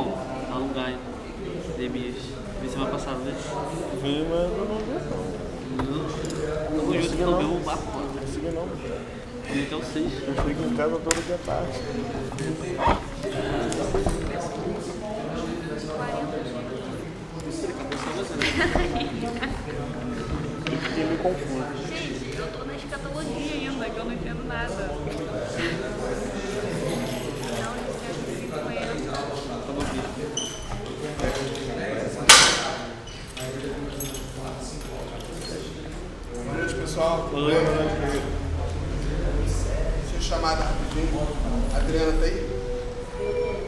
Não, Alungai. Neemias. Vi semana passada, né? Vi, mas eu não vi não. Consegui no não. mesmo barco. Não consegui não. Vi até o 6. Eu fico em casa todo dia tarde. Fiquei meio confuso. Gente, eu tô na escatologia ainda, que eu não entendo nada. Não, eu quero conheço. Tamo aqui. Boa noite, pessoal. Tudo Oi. bem? Deixa eu chamar rapidinho. Adriana tá aí?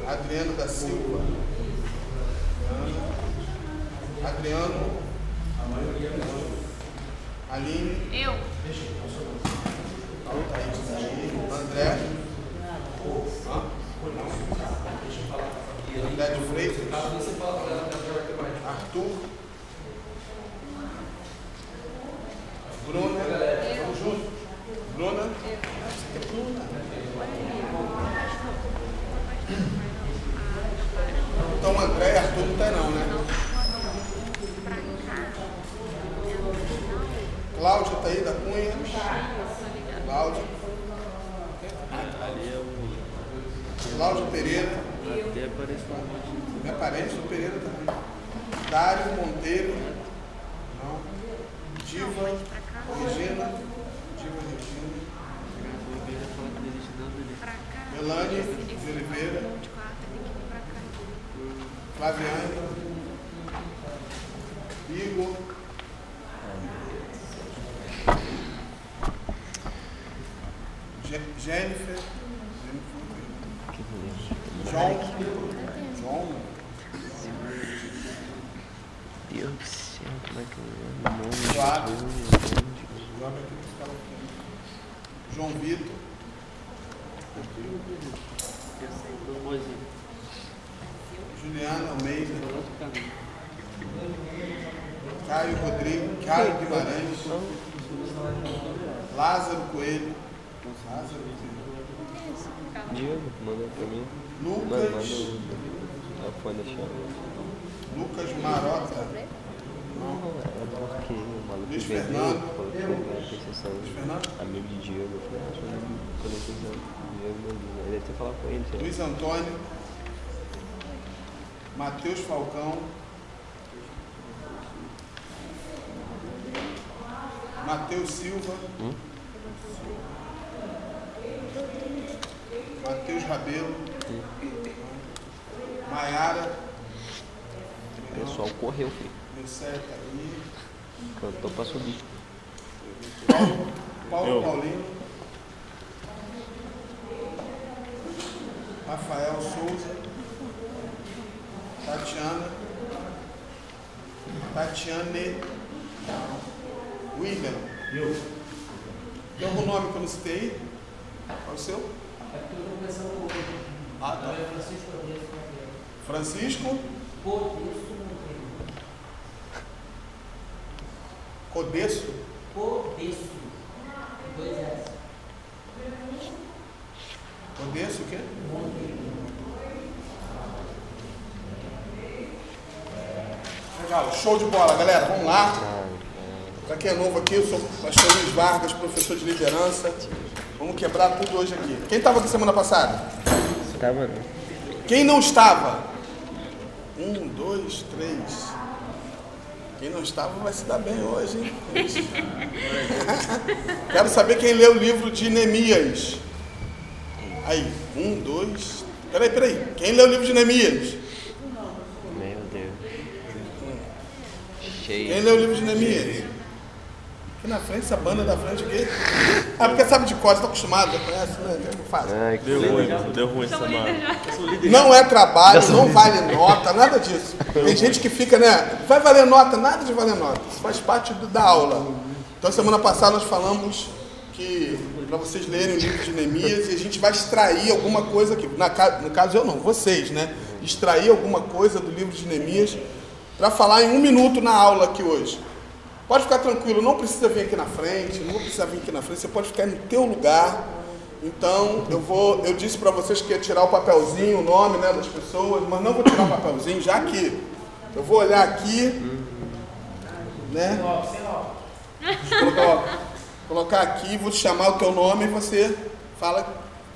Adriano da Silva. Ana. Adriano. Aline. Eu? André. Hã? André de Freitas. Arthur. Bruna. Vamos junto? Bruna. Então André e Arthur não tem não, né? Cláudia tá aí da Cunha. Cláudia. Ali é o. Cláudia Pereira. Minha parente do Pereira também. Dário Monteiro. Não. Diva. Regina. Diva Regina. Eu ia falar que não existe nada ali. Pra cá. Melanie de Oliveira. De quarta, tem que vir pra cá. Flaviane. Igor. Je- Jennifer. João. João. Deus do céu, como é que eu lembro o nome? Flávio. Jesus, João aqui nos caras aqui. João Vitor. Do Mozinho. Juliana Almeida. Do outro caminho. Caio Rodrigo. Caio Guimarães. Lázaro Coelho. Lázaro Coelho. Diego, manda pra mim. Lucas. Lucas Marota. É Luiz Fernando. Luiz Fernando. Amigo de Diego, eu não conheci não. Diego. Ele deve ter falado com ele. Luiz Antônio. Matheus Falcão. Matheus Silva. Hum? Matheus Rabelo. Maiara. O pessoal correu, filho. Messé tá aí. Cantou pra subir. Paulo, Paulo Paulino. Rafael Souza. Tatiana. Tatiane. William. Eu. Tem algum nome que eu não citei? Qual é o seu? Ah, tá. Francisco. Codesso. Codeço. Dois S. Codesso o quê? Legal, show de bola, galera. Vamos lá. Para quem é novo aqui, eu sou o pastor Luiz Vargas, professor de liderança. Vamos quebrar tudo hoje aqui. Quem estava aqui semana passada? Tava não. Quem não estava? Um, dois, três. Quem não estava vai se dar bem hoje, hein? Quero saber quem leu o livro de Neemias. Aí, um, dois. Peraí, peraí. Quem leu o livro de Neemias? Meu Deus. Quem Cheio. leu o livro de Neemias? Aqui na frente, essa banda da frente aqui. Ah, porque sabe de cor, você tá acostumado, já conhece, né? É fácil. Ai, que Deu ruim, deu ruim essa semana. Não é trabalho, não vale nota, nada disso. Tem gente que fica, né? Vai valer nota, nada de valer nota. Isso faz parte do- da aula. Então, semana passada nós falamos que para vocês lerem o livro de Neemias e a gente vai extrair alguma coisa aqui. Na, no caso, eu não, vocês, né? Extrair alguma coisa do livro de Neemias para falar em um minuto na aula aqui hoje. Pode ficar tranquilo, não precisa vir aqui na frente, não precisa vir aqui na frente, você pode ficar no teu lugar Então, eu vou, eu disse para vocês que ia tirar o papelzinho, o nome, né, das pessoas, mas não vou tirar o papelzinho, já que eu vou olhar aqui, né? Colocar, colocar aqui, vou te chamar o teu nome e você fala,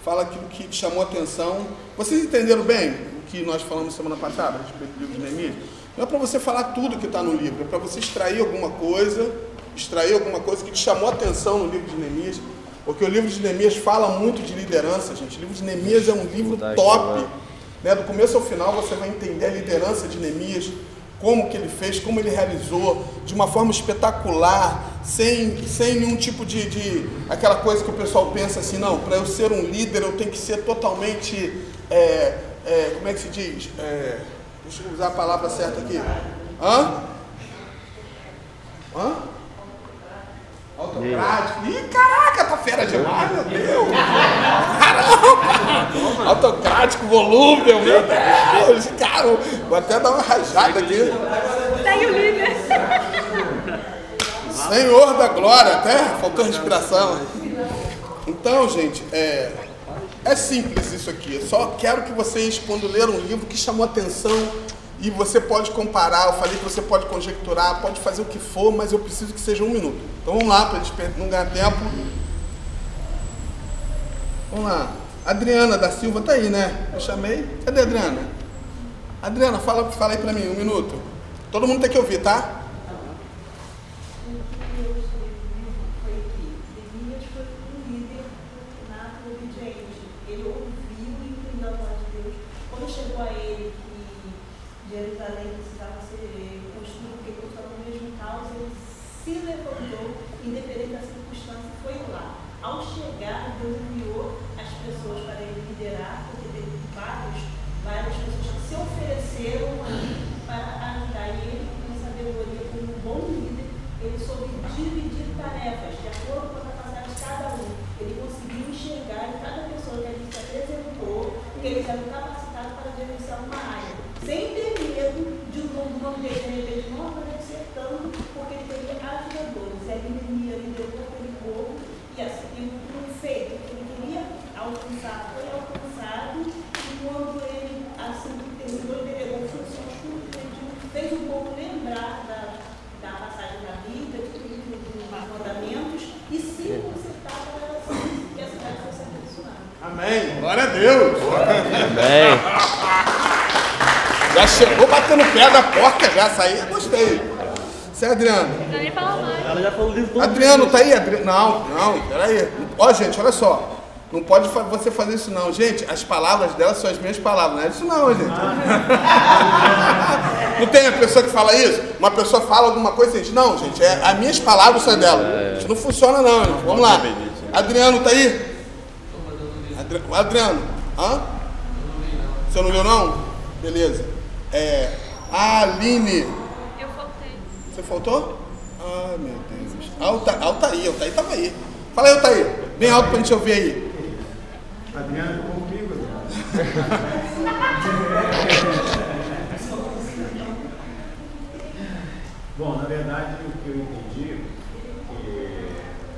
fala aquilo que te chamou a atenção. Vocês entenderam bem o que nós falamos semana passada a respeito do livro de Neemias? Não é para você falar tudo que está no livro, é para você extrair alguma coisa, extrair alguma coisa que te chamou a atenção no livro de Neemias. Porque o livro de Neemias fala muito de liderança, gente. O livro de Neemias é um livro top. né? Né? Do começo ao final você vai entender a liderança de Neemias, como que ele fez, como ele realizou, de uma forma espetacular, sem, sem nenhum tipo de, de aquela coisa que o pessoal pensa assim, não, para eu ser um líder eu tenho que ser totalmente, é, é, como é que se diz? É, deixa eu usar a palavra certa aqui. Hã? Hã? Autocrático. Ih, caraca, tá fera demais, meu Deus. Caramba. Autocrático, volúvel, meu Deus. Cara, vou até dar uma rajada aqui. Segue o líder. Senhor da glória, até faltou respiração. Então, gente, é, é simples isso aqui. Eu só quero que vocês, quando leram um livro que chamou atenção, e você pode comparar, eu falei que você pode conjecturar, pode fazer o que for, mas eu preciso que seja um minuto. Então vamos lá, para não ganhar tempo. Vamos lá. Adriana da Silva tá aí, né? Eu chamei. Cadê a Adriana? Adriana, fala, fala aí pra mim, um minuto. Todo mundo tem que ouvir, tá? O que eu escrevi foi que Neemias foi um líder nato e obediente. Ele ouviu e entendeu a voz de Deus. Quando chegou a ele que Jerusalém precisava ser construído, porque estavam no mesmo caos, ele se levantou, independente da circunstância, foi lá. Ao chegar, Deus enviou as pessoas para ele liderar, porque teve vários, várias pessoas que se ofereceram ali para ajudar E ele, com sabedoria, como um bom líder, ele soube dividir tarefas de acordo com a capacidade de cada um. Ele conseguiu enxergar em cada pessoa que ali se apresentou que eles eram capacitados para gerenciar uma área, sem ter medo de um nome dele, de repente, não aparecer tanto, porque ele teria ajudadores. E a Neemias liderou aquele povo e assim, um feito que ele queria alcançar foi alcançado, e quando ele, assim que terminou, ele delegou funções tudo, ele fez o povo lembrar da, da passagem da Bíblia, de tudo dos mandamentos, e se consertar para assim, que a cidade fosse abençoada. Amém. Glória a Deus. Amém. Já chegou batendo pé da porta, já saí, gostei. Você é Adriano. Ela já falou o livro todo. Adriano, tá aí? Adri... Não, não, peraí. Ó, gente, olha só. Não pode fa- você fazer isso não. Gente, as palavras dela são as minhas palavras. Não é isso não, gente. Não tem a pessoa que fala isso? Uma pessoa fala alguma coisa e gente, não, gente, é, as minhas palavras são dela. Isso não funciona não, gente. Vamos lá. Adriano, tá aí? Adri... Adriano, hã? Você não viu não? Beleza. É, a Aline, Eu faltei. você faltou? Ai, meu Deus. Alta, Altair, Altair tava aí. Fala aí, Altair. Bem alto pra gente ouvir aí. Adriano, comigo, Adriano. Bom, na verdade, o que eu entendi que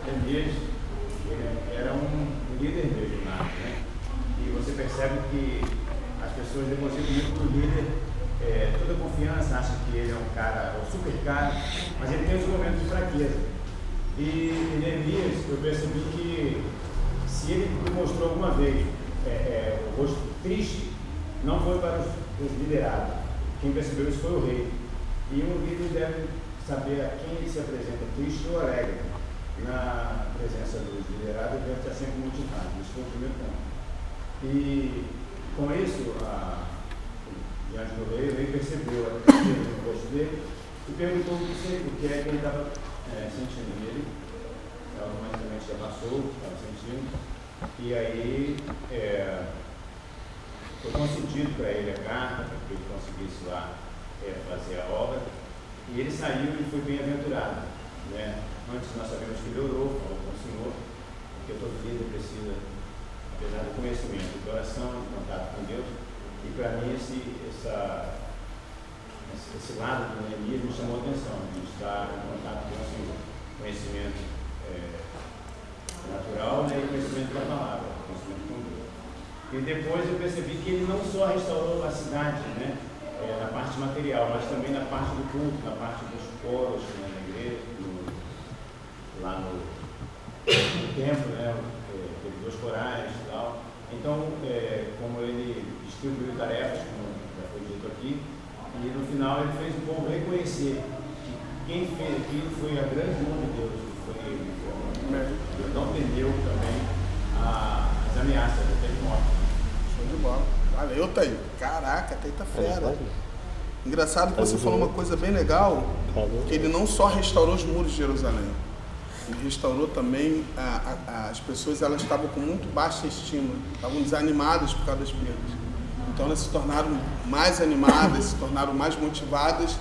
Elias ele era um líder mesmo, né? E você percebe que as pessoas depositam muito no líder é, toda confiança, acham que ele é um cara, um super cara, mas ele tem os momentos de fraqueza. E em Neemias, eu percebi que se ele demonstrou alguma vez é, é, o rosto triste, não foi para os, os liderados. Quem percebeu isso foi o rei. E um líder deve saber a quem ele se apresenta, triste ou alegre. Na presença dos liderados, deve estar sempre motivado. Isso foi o primeiro ponto. E com isso, a, do rei, o rei percebeu a no rosto dele e perguntou o que, é que ele estava é, sentindo nele. Automaticamente já passou, estava sentindo. E aí é, foi concedido para ele a carta, para que ele conseguisse lá é, fazer a obra. E ele saiu e foi bem-aventurado. Né? Antes nós sabemos que ele orou, falou com o Senhor, porque todo líder precisa, apesar do conhecimento, de oração, de contato com Deus. E para mim esse, essa, esse, esse lado do Neemias me chamou a atenção, de estar em contato com Senhor. Conhecimento é, natural né, e conhecimento da palavra. E depois eu percebi que ele não só restaurou a cidade, né? É, na parte material, mas também na parte do culto, na parte dos coros né, na igreja, no- lá no, no templo, né? é, Teve dois corais e tal. Então, é, como ele distribuiu tarefas, como já foi dito aqui, e no final ele fez o povo reconhecer que quem fez aquilo foi a grande mão de Deus, que foi ele. Ele não temeu também a- as ameaças até de morte. Show de bola. Valeu, Thaí. Caraca, Thaí tá fera. Engraçado que você falou uma coisa bem legal, que ele não só restaurou os muros de Jerusalém, ele restaurou também a- a- as pessoas, elas estavam com muito baixa estima, estavam desanimadas por causa das perdas. Então elas se tornaram mais animadas, se tornaram mais motivadas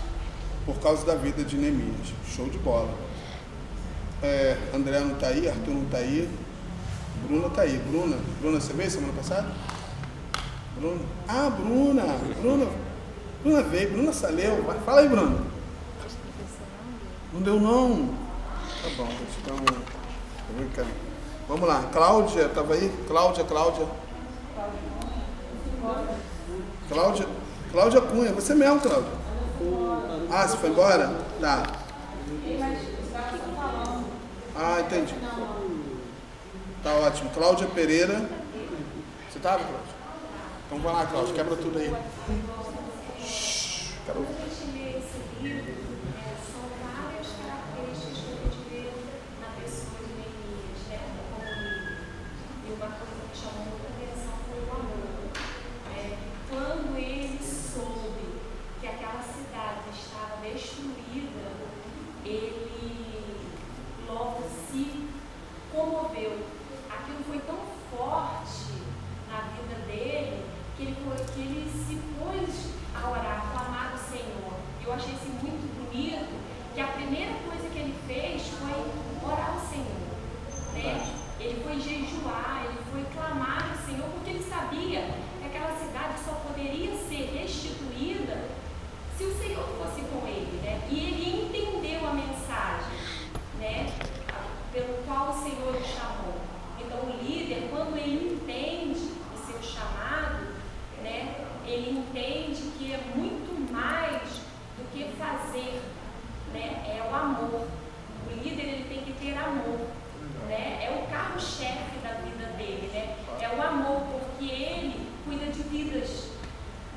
por causa da vida de Neemias. Show de bola. É, André não tá aí, Arthur não tá aí, Bruna tá aí. Bruna, Bruna, você veio semana passada? Bruna? Ah, Bruna! Bruna, Bruna veio, Bruna Saleu. Fala aí, Bruna. Não deu não. Tá bom, então. Vamos lá, Cláudia, tava aí? Cláudia, Cláudia. Cláudia, Cláudia Cunha, você mesmo, Cláudia. Ah, você foi embora? Tá. Ah, entendi. Tá ótimo. Cláudia Pereira. Você tava, Cláudia? Então vai lá, Cláudia, quebra tudo aí. Shhh, Quero ouvir. Quando a gente lê esse livro, é, são várias características que a gente vê na pessoa de Neemias, né, como líder. E uma coisa que chamou muita atenção foi o amor. É, quando ele soube que aquela cidade estava destruída, ele logo se comoveu. Aquilo foi tão forte na vida dele que ele, foi, que ele se pôs a orar, a clamar ao Senhor. Eu achei isso muito bonito, que a primeira coisa que ele fez foi orar ao Senhor. Né? Ele foi jejuar, ele foi clamar ao Senhor, porque ele sabia que aquela cidade só poderia ser restituída se o Senhor fosse com ele, né? E ele entendeu a mensagem, né? Pelo qual o Senhor o chamou. Então, o líder, quando ele entende o seu chamado, né? Ele entende que é muito mais do que fazer, né? É o amor. O líder ele tem que ter amor, né? É o carro-chefe da vida dele, né? É o amor, porque ele cuida de vidas,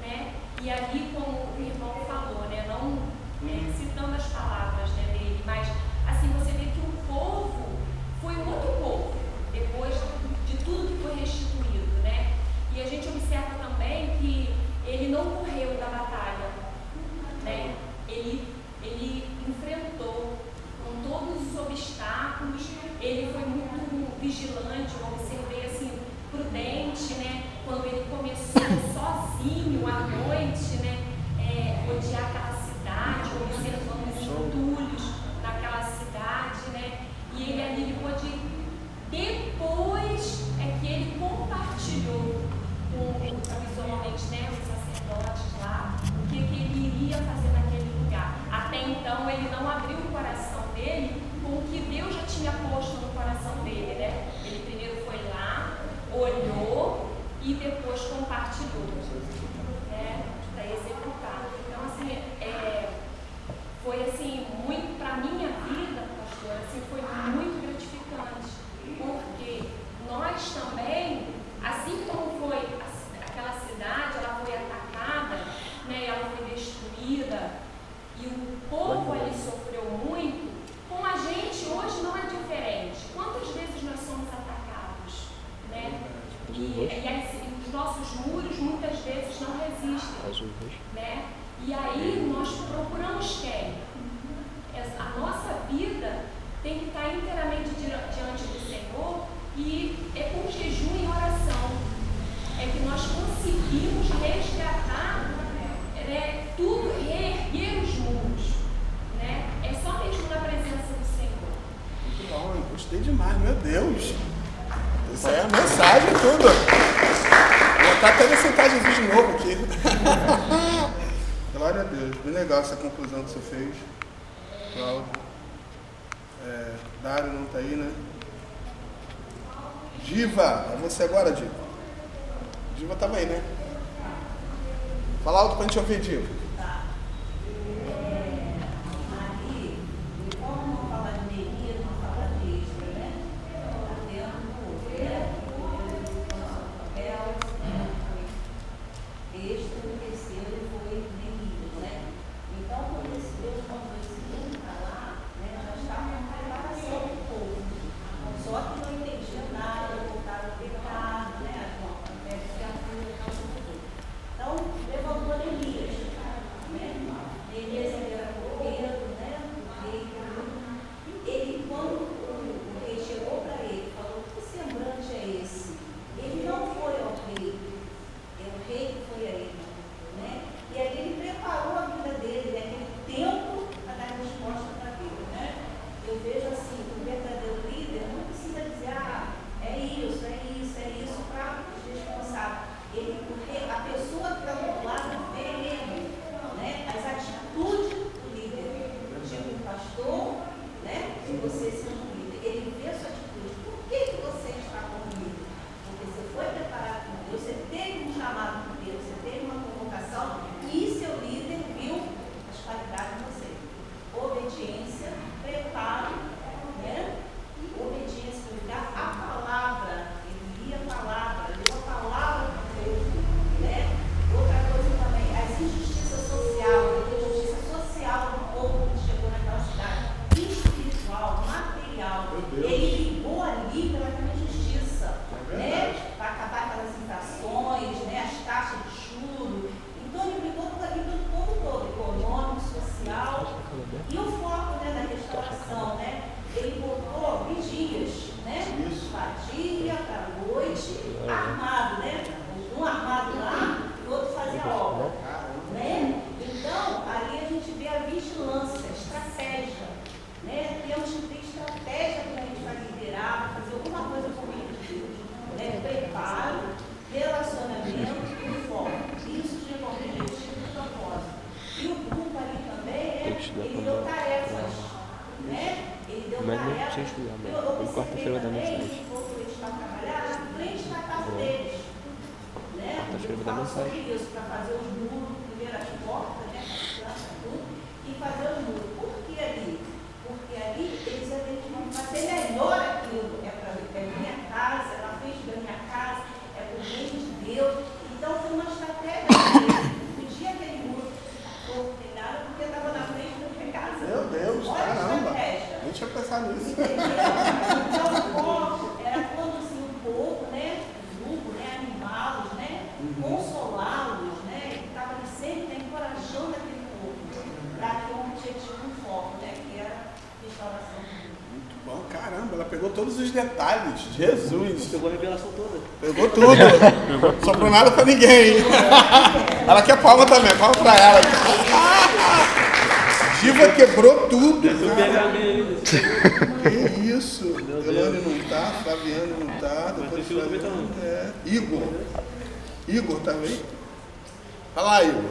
né? E ali, como o irmão falou, né? Não é, citando as palavras né, dele, mas assim você vê que o povo foi um outro povo depois de tudo que foi restituído, né? E a gente observa também que ele não correu da batalha, né? Ele, ele enfrentou com todos os obstáculos, ele foi muito vigilante, eu observei assim, prudente, né? Quando ele começou sozinho à noite, né? É, odiar aquela cidade, observando os entulhos naquela cidade, né? E ele ali ele pôde, depois é que ele compartilhou com os homens, né? Os sacerdotes lá, o que, que ele iria fazer naquele lugar. Até então ele não abriu o coração dele com o que Deus já tinha posto no coração dele, né? Ele primeiro foi lá, olhou e depois compartilhou, né? Para executar. Então, assim, é, foi assim, muito, para minha vida, pastor, assim, foi muito gratificante, porque nós também, assim como foi a- aquela cidade, ela foi atacada, né, ela foi destruída, e o povo ali sofreu muito, com a gente hoje não é diferente. Quantas vezes nós somos atacados, né? E, e as- e os nossos muros muitas vezes não resistem e né? E aí nós procuramos quem? A nossa vida tem que estar inteiramente di- diante do Senhor e é com jejum e oração é que nós conseguimos resgatar né, tudo, reerguer os muros, né? É só mesmo na presença do Senhor. Muito bom, eu gostei demais, meu Deus. Isso aí é a mensagem e tudo. Vou botar até mensagem de novo aqui. Glória a Deus. Bem legal essa conclusão que você fez. Cláudio. É, Dário não tá aí, né? Diva, é você agora, Diva. Diva tava aí, né? Fala alto pra gente ouvir, Diva. Pensado nisso. Então, o foco era conduzir o povo, né? O grupo, né? Animá-los, né? Consolá-los, né? Estava ali sempre né? encorajando aquele povo para ter um objetivo, um foco, né? Que era a restauração do mundo. Muito bom, caramba, ela pegou todos os detalhes. Jesus. Pegou a revelação toda. Pegou tudo. Sobrou nada pra ninguém. Ela quer palma também, palma pra ela. Diva quebrou tudo. cara. Que isso? Elane não tá, Flaviane não tá. Depois também tá é. Igor. Igor também. Fala lá, Igor.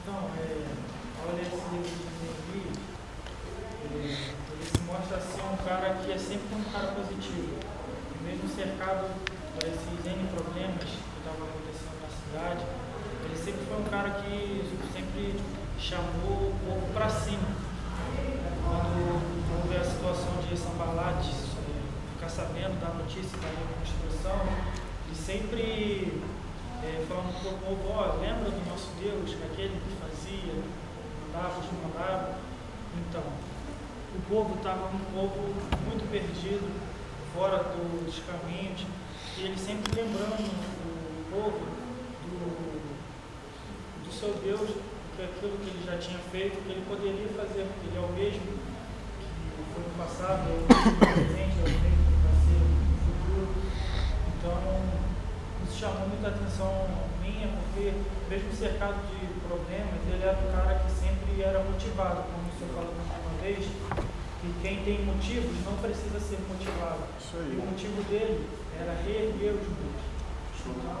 Então, é, olha esse livro de ele, ele se mostra ser um cara que é sempre um cara positivo. Mesmo cercado por esses N problemas que estavam acontecendo na cidade, ele sempre foi um cara que sempre chamou o povo para cima. Quando houve a situação de Sambalat, é, ficar sabendo da notícia da reconstrução, ele sempre é, falando para o povo, ó, lembra do nosso Deus, que aquele que fazia, mandava, te mandava. Então, o povo estava um povo muito perdido, fora dos caminhos, e ele sempre lembrando o povo do, do seu Deus, que aquilo que ele já tinha feito, que ele poderia fazer, porque ele é o mesmo que foi no passado, é o mesmo no presente, é o mesmo que vai ser no futuro. Então, isso chamou muita atenção minha, porque mesmo cercado de problemas, ele era um cara que sempre era motivado, como o senhor falou uma vez, que quem tem motivos não precisa ser motivado. E o motivo dele era reerguer os muros. Então,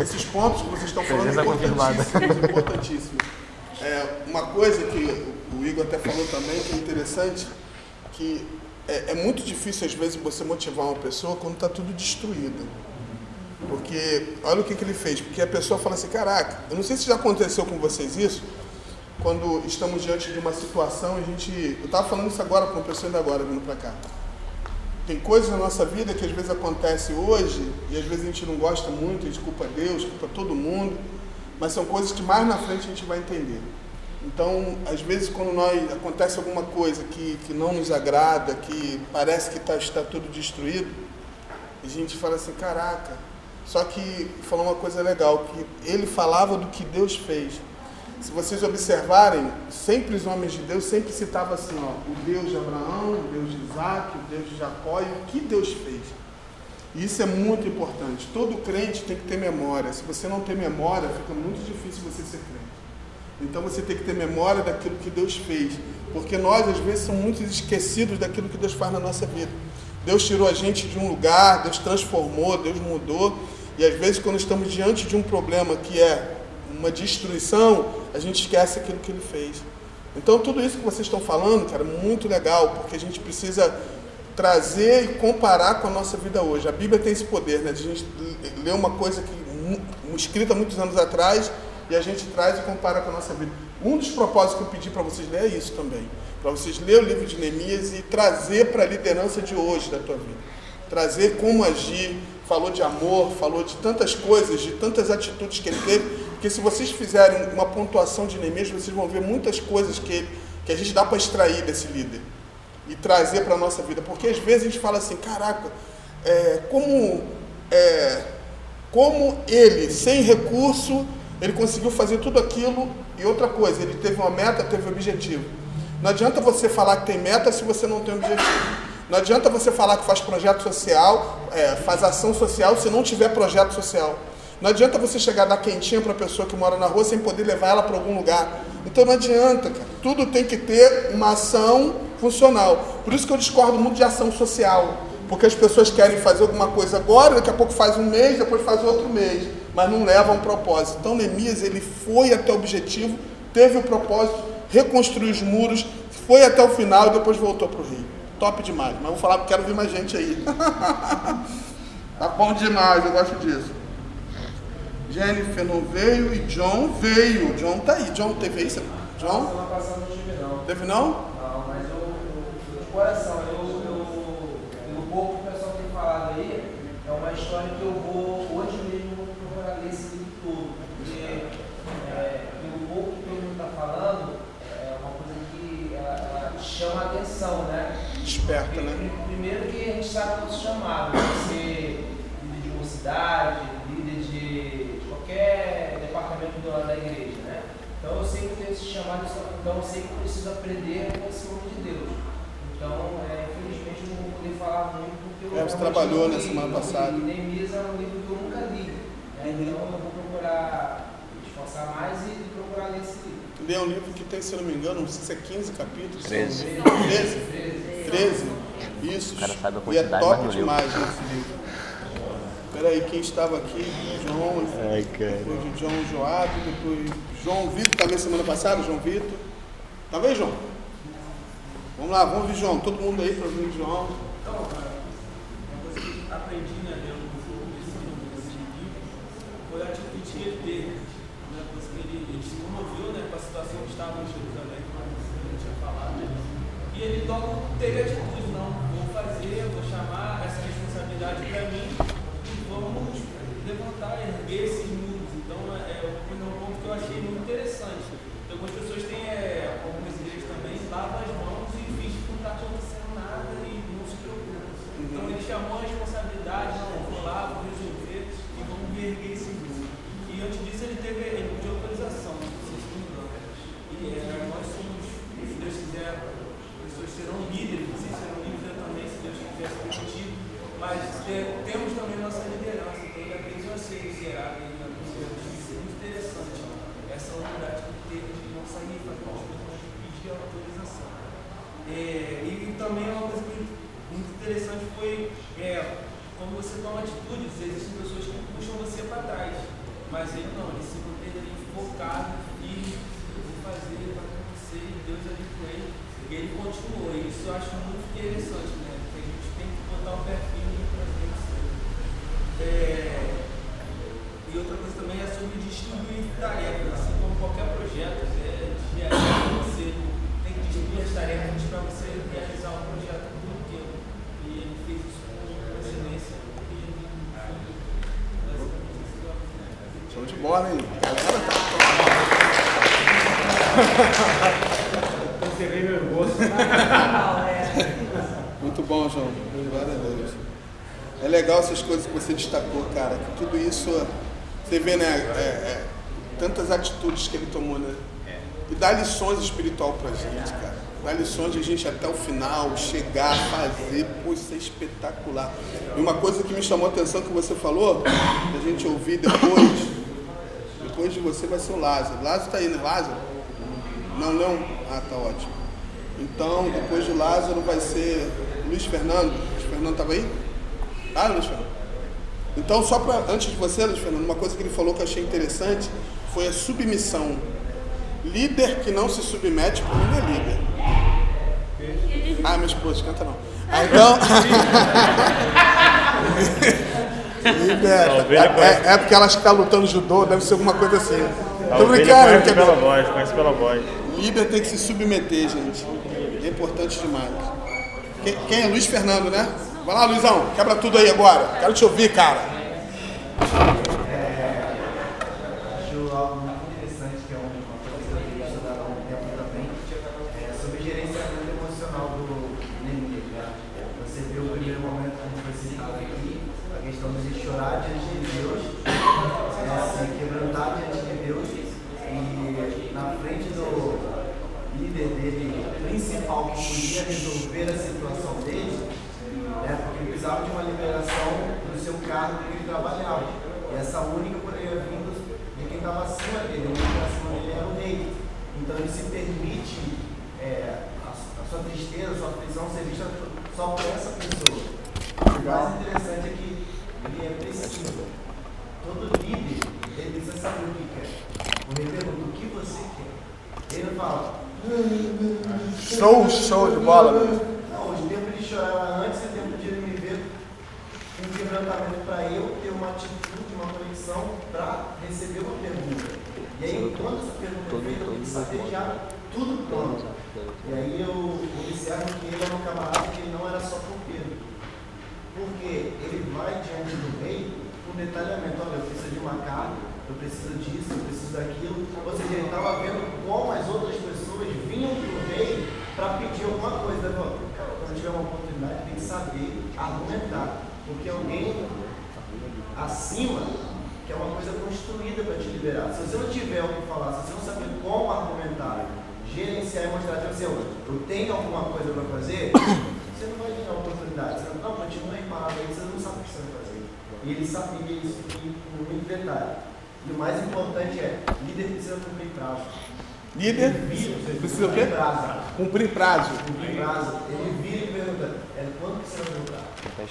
Esses pontos que vocês estão falando confirmada. importantíssimos, importantíssimos. É, uma coisa que o Igor até falou também, que é interessante, que é, é muito difícil às vezes você motivar uma pessoa quando está tudo destruído. Porque olha o que, que ele fez, porque a pessoa fala assim, caraca, eu não sei se já aconteceu com vocês isso, quando estamos diante de uma situação, a gente. Eu estava falando isso agora com uma pessoa ainda agora vindo para cá. Tem coisas na nossa vida que às vezes acontece hoje e às vezes a gente não gosta muito, a gente culpa Deus, culpa todo mundo, mas são coisas que mais na frente a gente vai entender. Então, às vezes quando nós acontece alguma coisa que, que não nos agrada, que parece que tá, está tudo destruído, a gente fala assim, caraca. Só que falou uma coisa legal, que ele falava do que Deus fez. Se vocês observarem, sempre os homens de Deus sempre citavam assim, ó, o Deus de Abraão, o Deus de Isaac, o Deus de Jacó e o que Deus fez. E isso é muito importante. Todo crente tem que ter memória. Se você não tem memória, fica muito difícil você ser crente. Então você tem que ter memória daquilo que Deus fez. Porque nós, às vezes, somos muito esquecidos daquilo que Deus faz na nossa vida. Deus tirou a gente de um lugar, Deus transformou, Deus mudou. E às vezes, quando estamos diante de um problema que é uma destruição, a gente esquece aquilo que Ele fez. Então, tudo isso que vocês estão falando, cara, é muito legal, porque a gente precisa trazer e comparar com a nossa vida hoje. A Bíblia tem esse poder, né, de a gente ler uma coisa que escrita muitos anos atrás e a gente traz e compara com a nossa vida. Um dos propósitos que eu pedi para vocês ler é isso também, para vocês ler o livro de Neemias e trazer para a liderança de hoje da tua vida. Trazer como agir, falou de amor, falou de tantas coisas, de tantas atitudes que ele teve, porque se vocês fizerem uma pontuação de Neemias, vocês vão ver muitas coisas que, que a gente dá para extrair desse líder e trazer para a nossa vida. Porque às vezes a gente fala assim, caraca, é, como, é, como ele, sem recurso, ele conseguiu fazer tudo aquilo e outra coisa, ele teve uma meta, teve um objetivo. Não adianta você falar que tem meta se você não tem objetivo. Não adianta você falar que faz projeto social, é, faz ação social, se não tiver projeto social. Não adianta você chegar dar quentinha para a pessoa que mora na rua sem poder levar ela para algum lugar. Então não adianta, cara. Tudo tem que ter uma ação funcional. Por isso que eu discordo muito de ação social. Porque as pessoas querem fazer alguma coisa agora, daqui a pouco faz um mês, depois faz outro mês, mas não leva a um propósito. Então Neemias, ele foi até o objetivo, teve o propósito, reconstruiu os muros, foi até o final e depois voltou para o Rio. Top demais. Mas vou falar porque quero ver mais gente aí. tá bom demais, eu gosto disso. Jennifer não veio e John veio. John tá aí. John teve isso? John? Semana passada não tive não. Teve não? Não, mas eu, eu de coração, eu, eu, pelo pouco que o pessoal tem falado aí, é uma história que eu vou hoje mesmo procurar ler esse livro todo. Porque é, pelo pouco que todo mundo está falando, é uma coisa que ela, ela chama a atenção, né? Desperta, né? Pri- Primeiro que a gente sabe o nosso chamado, né? ser líder de mocidade, líder de, de qualquer departamento da, da igreja, né? Então eu sei que eu tenho esse chamado, então eu sei que eu preciso aprender com esse homem de Deus. Então, é, infelizmente, eu não vou poder falar muito porque eu É, você trabalhou na semana passada. E Neemias é um livro que eu nunca li. Né? Uhum. Então eu vou procurar me esforçar mais e procurar ler esse livro. Ele é um livro que tem, se eu não me engano, não sei se é 15 capítulos. Treze. são 13? 13. Isso. O cara sabe a e é quantidade, top demais esse livro. Peraí, quem estava aqui? João, Ai, depois de João Joab, depois João Vitor, também semana passada, João Vitor. Tá bem, João? Vamos lá, vamos ver João. Todo mundo aí para ver João. Então, cara, uma coisa que aprendi né, lendo esse livro, esse livro, foi a atitude que ele teve. Né, porque ele, ele se comoveu né, com a situação que estava em Jerusalém, como a gente tinha falado. Né, e ele logo teve atitude, não, vou fazer, vou chamar essa responsabilidade para mim levantar, erguer esses muros. Então, é, é um ponto que eu achei muito interessante. Então, algumas pessoas têm, é, algumas igrejas também, lavam as mãos e fingem que não está acontecendo nada e não se preocupam. Então, ele chamou a responsabilidade, não, vou lá, vou resolver e vamos reerguer esse muro. E antes disso, ele teve ele pediu autorização, não sei se me engano. E é, nós somos, se Deus quiser, pessoas serão líderes, vocês serão líderes também, se Deus quiser se permitir. Mas é, temos tomam atitudes, existem pessoas que puxam você para trás. Mas ele não, ele se manteve ali focado e eu vou fazer, vai acontecer, e Deus ali com ele. E ele continuou. E isso eu acho muito interessante, né? Que a gente tem que botar o pé firme para frente. É, e outra coisa também é sobre distribuir tarefas, assim como qualquer projeto, é, diário, você tem que distribuir as tarefas para você realizar um projeto por tempo. E ele fez isso com excelência e basicamente isso que eu aprendi. Show de bola, hein? A galera tá. Você vê meu gosto. Muito bom, João. Glória a Deus. É legal essas coisas que você destacou, cara. Que tudo isso, você vê, né? é, é, tantas atitudes que ele tomou, né? E dá lições espiritual pra gente, cara. Dá lições de a gente até o final, chegar, fazer, pô, isso é espetacular. E uma coisa que me chamou a atenção que você falou, que a gente ouvir depois, depois de você vai ser o Lázaro. Lázaro tá aí, né? Lázaro? Não, não? Ah, tá ótimo. Então, depois de Lázaro vai ser Luiz Fernando. Luiz Fernando tava aí? Ah, Luiz Fernando. Então, só para antes de você, Luiz Fernando, uma coisa que ele falou que eu achei interessante foi a submissão. Líder que não se submete, para mim é líder. Ah, minha esposa, canta não. Ah, então. líder. É, é, é porque ela está lutando judô, deve ser alguma coisa assim. Tô brincando, conhece pela voz, conhece pela voz. Líder tem que se submeter, gente. É importante demais. Quem, quem é Luiz Fernando, né? Vai lá, Luizão, quebra tudo aí agora. Quero te ouvir, cara. Acho algo muito interessante, que é uma coisa que eu estudado há um tempo também, é sobre gerenciamento emocional do Neemias. Né? Você vê o primeiro momento, como foi citado aqui, a questão de chorar diante de Deus, é, se quebrantar diante de Deus, e na frente do líder dele principal que podia resolver a situação dele, precisava de uma liberação do seu cargo que ele trabalhava. E essa única poderia vir de quem estava acima dele, o único acima dele era o rei. Então ele se permite é, a, a sua tristeza, a sua aflição ser vista só por essa pessoa. O mais interessante é que ele é preciso. Todo líder, ele precisa saber o que quer. O rei pergunta, o que você quer? Ele fala, Show, show de bola. não, o tempo de chorar antes e o tempo de ele me ver para eu ter uma atitude, uma conexão para receber uma pergunta. E aí, quando essa pergunta é feita, eu tenho que saber já tudo pronto. E aí eu observo que ele era um camarada que ele não era só copeiro. Porque ele vai diante do rei com detalhamento, olha, eu preciso de uma carne, eu preciso disso, eu preciso daquilo. Ou seja, ele estava vendo como as outras pessoas vinham para o rei para pedir alguma coisa. Ele falou, cara, quando tiver uma oportunidade, tem que saber argumentar. Porque alguém acima que é uma coisa construída para te liberar. Se você não tiver o que falar, se você não saber como argumentar, gerenciar e mostrar, tipo assim, eu tenho alguma coisa para fazer, você não vai ter a oportunidade. Você não, não continua aí parado aí, você não sabe o que você vai fazer. E ele sabia isso aqui com muito detalhe. E o mais importante é, líder precisa cumprir prazo. Líder vira- precisa cumprir prazo. Cumprir prazo. Cumprir prazo. Ele vira e pergunta, é, quando que você vai voltar?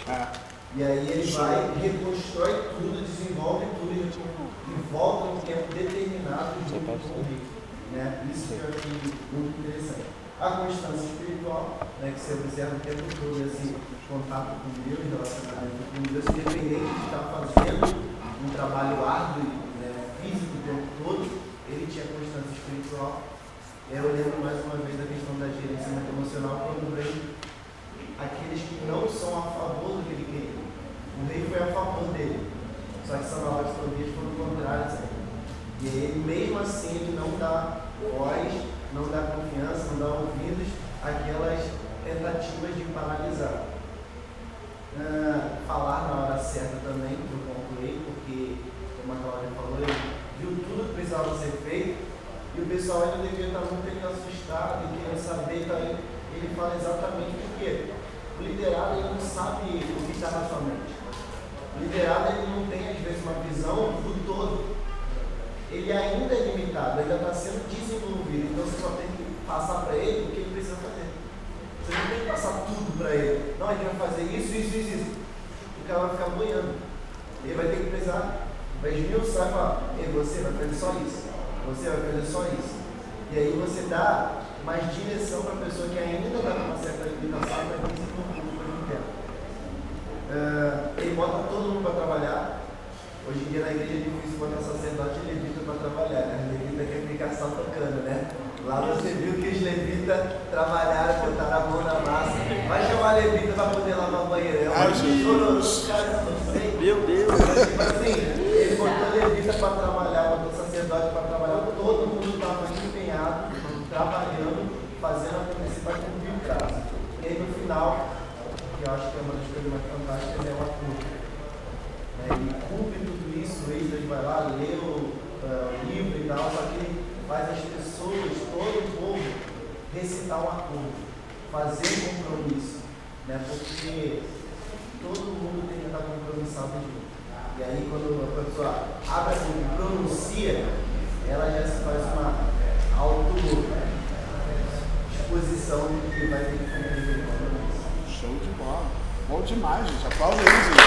Ah, E aí ele vai, reconstrói tudo, desenvolve tudo e, volta num tempo determinado junto com o. Né? Isso que eu achei muito interessante. A constância espiritual, né, que você observa o tempo todo esse contato com Deus, relacionamento com Deus, independente de estar fazendo um trabalho árduo, né, físico o tempo todo, ele tinha constância espiritual. Eu lembro mais uma vez da questão da gerenciamento emocional, quando vem aqueles que não são a favor do que ele. O rei foi a favor dele. Só que Sanballat e Tobias foram contrários a ele. E ele, mesmo assim, ele não dá voz, não dá confiança, não dá ouvidos àquelas tentativas de paralisar. Ah, falar na hora certa também, que eu concluí, porque, como a Cláudia falou, ele viu tudo que precisava ser feito e o pessoal ainda devia estar muito assustado e querendo saber. Então, ele, ele fala exatamente porque o liderado ele não sabe o que está na sua mente. Liderado ele não tem, às vezes, uma visão do todo. Ele ainda é limitado, ainda está sendo desenvolvido. Então você só tem que passar para ele o que ele precisa fazer. Você não tem que passar tudo para ele. Não, ele vai fazer isso, isso, isso, isso. o cara vai ficar boiando. Ele vai ter que precisar, vai esmiuçar e você vai fazer só isso, você vai fazer só isso. E aí você dá mais direção para a pessoa que ainda está numa certa limitação para desenvolver. Uh, ele bota todo mundo para trabalhar. Hoje em dia na igreja é difícil botar sacerdote e levita para trabalhar, né? Levita quer ficar só tocando, né? Lá você viu que os levitas trabalharam, botaram a mão na massa. Vai chamar a levita para poder lavar o banheiro. É Jesus. Meu Deus. Tipo assim, ele botou levita para trabalhar, botou sacerdote para trabalhar. Todo mundo estava empenhado, trabalhando, fazendo acontecer para cumprir o prazo. E aí no final, que eu acho que é uma das fantásticas, é o acordo. Né? Ele cumpre tudo isso, o Esdras vai lá, lê o, uh, o livro e tal, só que ele faz as pessoas, todo o povo, recitar um acordo, fazer um compromisso. Né? Porque todo mundo tem que estar compromissado. E aí quando a pessoa abre a e pronuncia, ela já se faz uma auto-exposição de que vai ter que cumprir aquele compromisso. Show de bola. Bom demais, gente. Aplausos aí, gente.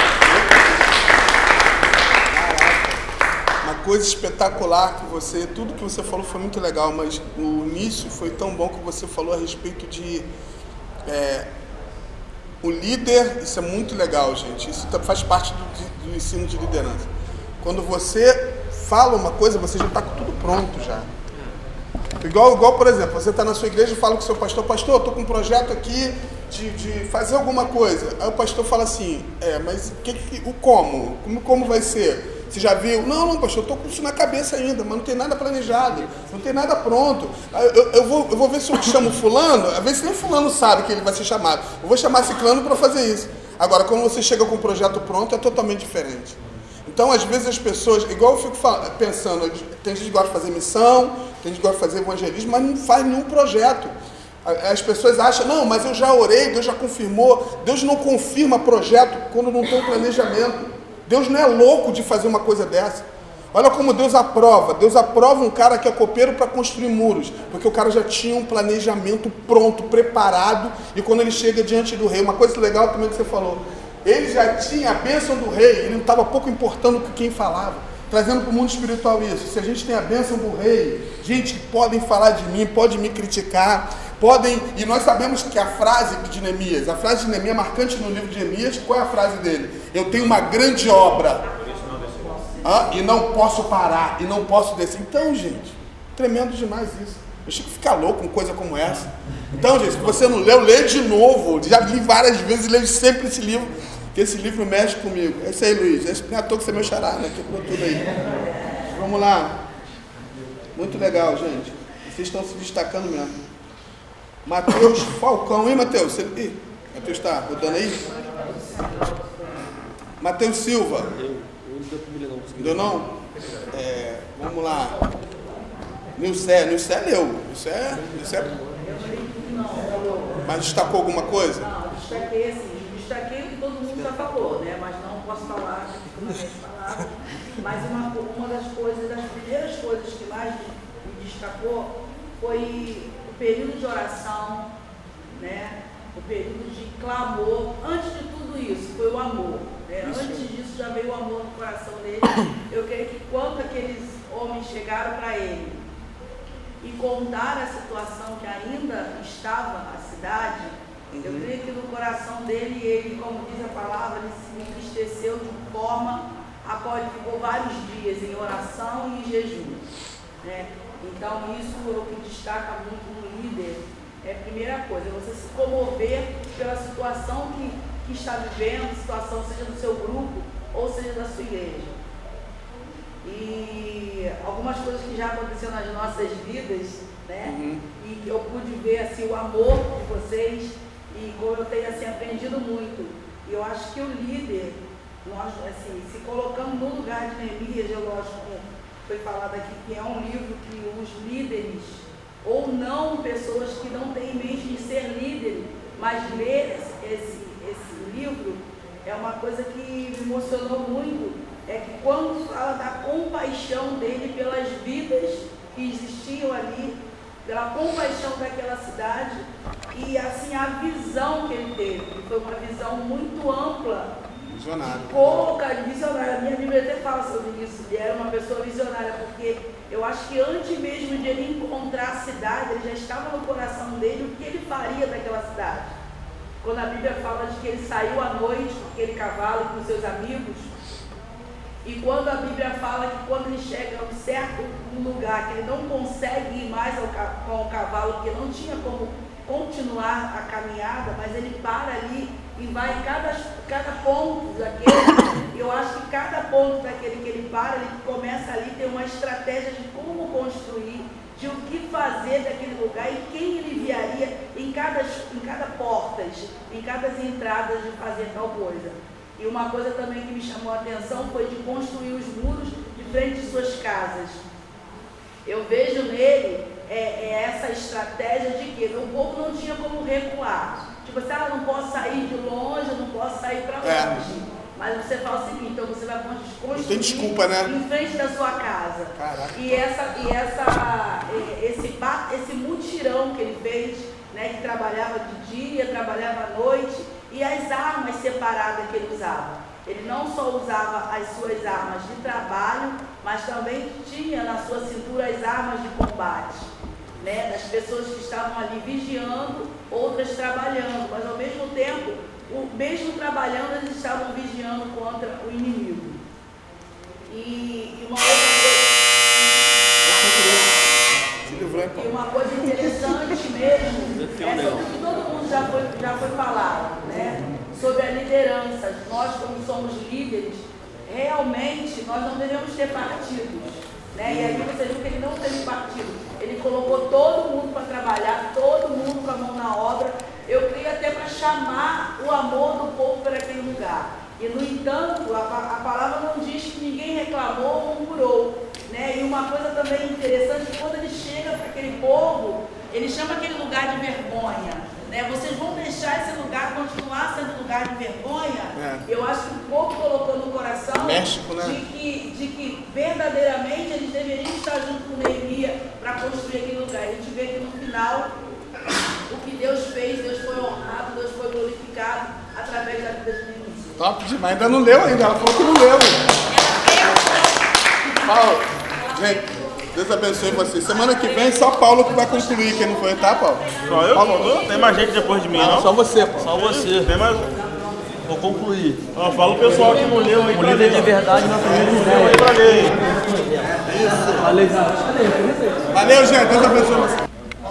Uma coisa espetacular que você, tudo que você falou foi muito legal, mas o início foi tão bom que você falou a respeito de é, o líder, isso é muito legal, gente. Isso tá- faz parte do, do ensino de liderança. Quando você fala uma coisa, você já está com tudo pronto já. Igual, igual, por exemplo, você está na sua igreja e fala com o seu pastor, pastor, eu estou com um projeto aqui de, de fazer alguma coisa. Aí o pastor fala assim, é, mas que, que, o como? como? Como vai ser? Você já viu? Não, não, pastor, eu estou com isso na cabeça ainda, mas não tem nada planejado, não tem nada pronto. Eu, eu, vou, eu vou ver se eu chamo fulano, às vezes nem fulano sabe que ele vai ser chamado. Eu vou chamar ciclano para fazer isso. Agora, quando você chega com um projeto pronto, é totalmente diferente. Então, às vezes as pessoas, igual eu fico pensando, tem gente que gosta de fazer missão, tem gente que gosta de fazer evangelismo, mas não faz nenhum projeto. As pessoas acham, não, mas eu já orei, Deus já confirmou. Deus não confirma projeto quando não tem um planejamento. Deus não é louco de fazer uma coisa dessa. Olha como Deus aprova. Deus aprova um cara que é copeiro para construir muros, porque o cara já tinha um planejamento pronto, preparado, e quando ele chega diante do rei, uma coisa legal também que você falou, ele já tinha a bênção do rei, ele não estava pouco importando com quem falava. Trazendo para o mundo espiritual isso. Se a gente tem a bênção do rei, gente, podem falar de mim, podem me criticar, podem. E nós sabemos que a frase de Neemias, a frase de Neemias é marcante no livro de Neemias, qual é a frase dele? Eu tenho uma grande obra ah, e não posso parar, e não posso descer. Então, gente, tremendo demais isso. Eu chego a ficar louco com coisa como essa. Então, gente, se você não leu, lê de novo. Já li várias vezes, leio sempre esse livro, que esse livro mexe comigo. É isso aí, Luiz. Esse não é à toa que você é meu xará, né? Quebrou tudo aí. Vamos lá. Muito legal, gente. Vocês estão se destacando mesmo. Matheus Falcão, hein, Matheus? Matheus está rodando aí? Matheus Silva. Eu, eu não deu não. Deu não? É, vamos lá. Nilcé, Nilcé leu. Nilcé, Nilcé... Mas destacou alguma coisa? Não, destaquei assim, destaquei o que todo mundo já falou, né? Mas não posso falar as palavras. Mas uma, uma das coisas, das primeiras coisas que mais me destacou foi o período de oração, né? O período de clamor. Antes de tudo isso, foi o amor. Né? Antes disso já veio o amor no coração dele. Eu creio que quando aqueles homens chegaram para ele e contaram a situação que ainda estava a cidade, eu creio que no coração dele, ele, como diz a palavra, ele se entristeceu de forma a qual ele ficou vários dias em oração e em jejum. né? Então isso é o que destaca muito no líder. É a primeira coisa, é você se comover pela situação que, que está vivendo, situação seja do seu grupo ou seja da sua igreja. E algumas coisas que já aconteceram nas nossas vidas, né? E que eu pude ver assim, o amor de vocês e como eu tenho assim, aprendido muito. E eu acho que o líder, nós assim, se colocando no lugar de Neemias, eu lógico, como foi falado aqui, que é um livro que os líderes, ou não pessoas que não têm em mente de ser líder, mas ler esse, esse, livro é uma coisa que me emocionou muito. É que quando fala da compaixão dele pelas vidas que existiam ali, pela compaixão daquela cidade e assim a visão que ele teve, que foi uma visão muito ampla Visionário. Pô, cara, visionário. A minha Bíblia até fala sobre isso. Ele era uma pessoa visionária, porque eu acho que antes mesmo de ele encontrar a cidade, ele já estava no coração dele o que ele faria daquela cidade. Quando a Bíblia fala de que ele saiu à noite com aquele cavalo com seus amigos, e quando a Bíblia fala que quando ele chega a um certo lugar que ele não consegue ir mais ao, com o cavalo, porque não tinha como continuar a caminhada, mas ele para ali e vai em cada, cada ponto daquele. Eu acho que cada ponto daquele que ele para, ele começa ali, tem uma estratégia de como construir, de o que fazer daquele lugar e quem ele enviaria em cada, em cada portas, em cada entradas de fazer tal coisa. E uma coisa também que me chamou a atenção foi de construir os muros de frente de suas casas. Eu vejo nele é, é essa estratégia de que o povo não tinha como recuar. Tipo assim, ah, não posso sair de longe, eu não posso sair para longe. É. Mas você fala o seguinte, então você vai construir tem desculpa, né? em frente da sua casa. Caraca. E, essa, e essa, esse, esse mutirão que ele fez, né, que trabalhava de dia, trabalhava à noite, e as armas separadas que ele usava. Ele não só usava as suas armas de trabalho, mas também tinha na sua cintura as armas de combate. Né, das pessoas que estavam ali vigiando, outras trabalhando, mas ao mesmo tempo, o, mesmo trabalhando, eles estavam vigiando contra o inimigo. E, e uma outra coisa. E uma coisa interessante mesmo é sobre o que todo mundo já foi, já foi falado, né? Sobre a liderança. Nós, como somos líderes, realmente nós não devemos ter partidos. Né? E aí você viu que ele não teve partido. Ele colocou todo mundo para trabalhar, todo mundo com a mão na obra. Eu creio até para chamar o amor do povo para aquele lugar. E, no entanto, a, a palavra não diz que ninguém reclamou ou murmurou. Né? E uma coisa também interessante, quando ele chega para aquele povo, ele chama aquele lugar de vergonha. Né? Vocês vão deixar esse lugar continuar sendo lugar de vergonha? É. Eu acho que o povo colocou no coração México, né? de, que, de que verdadeiramente eles deveriam estar junto com Neemias para construir aquele lugar. A gente vê que no final o que Deus fez, Deus foi honrado, Deus foi glorificado através da vida de Neemias. Top demais. Ainda não leu ainda. Ela falou que não leu. Paulo, gente, Deus abençoe você. Semana que vem só Paulo que vai concluir. Quem não foi, tá, Paulo? Só eu? Paulo, Tem mais gente depois de mim, Não, não? só você, pô. Só você. Tem mais Vou concluir. Ó, fala o pessoal que não leu aí O de verdade na primeira ideia. aí pra ler. Valeu, gente. Deus abençoe você.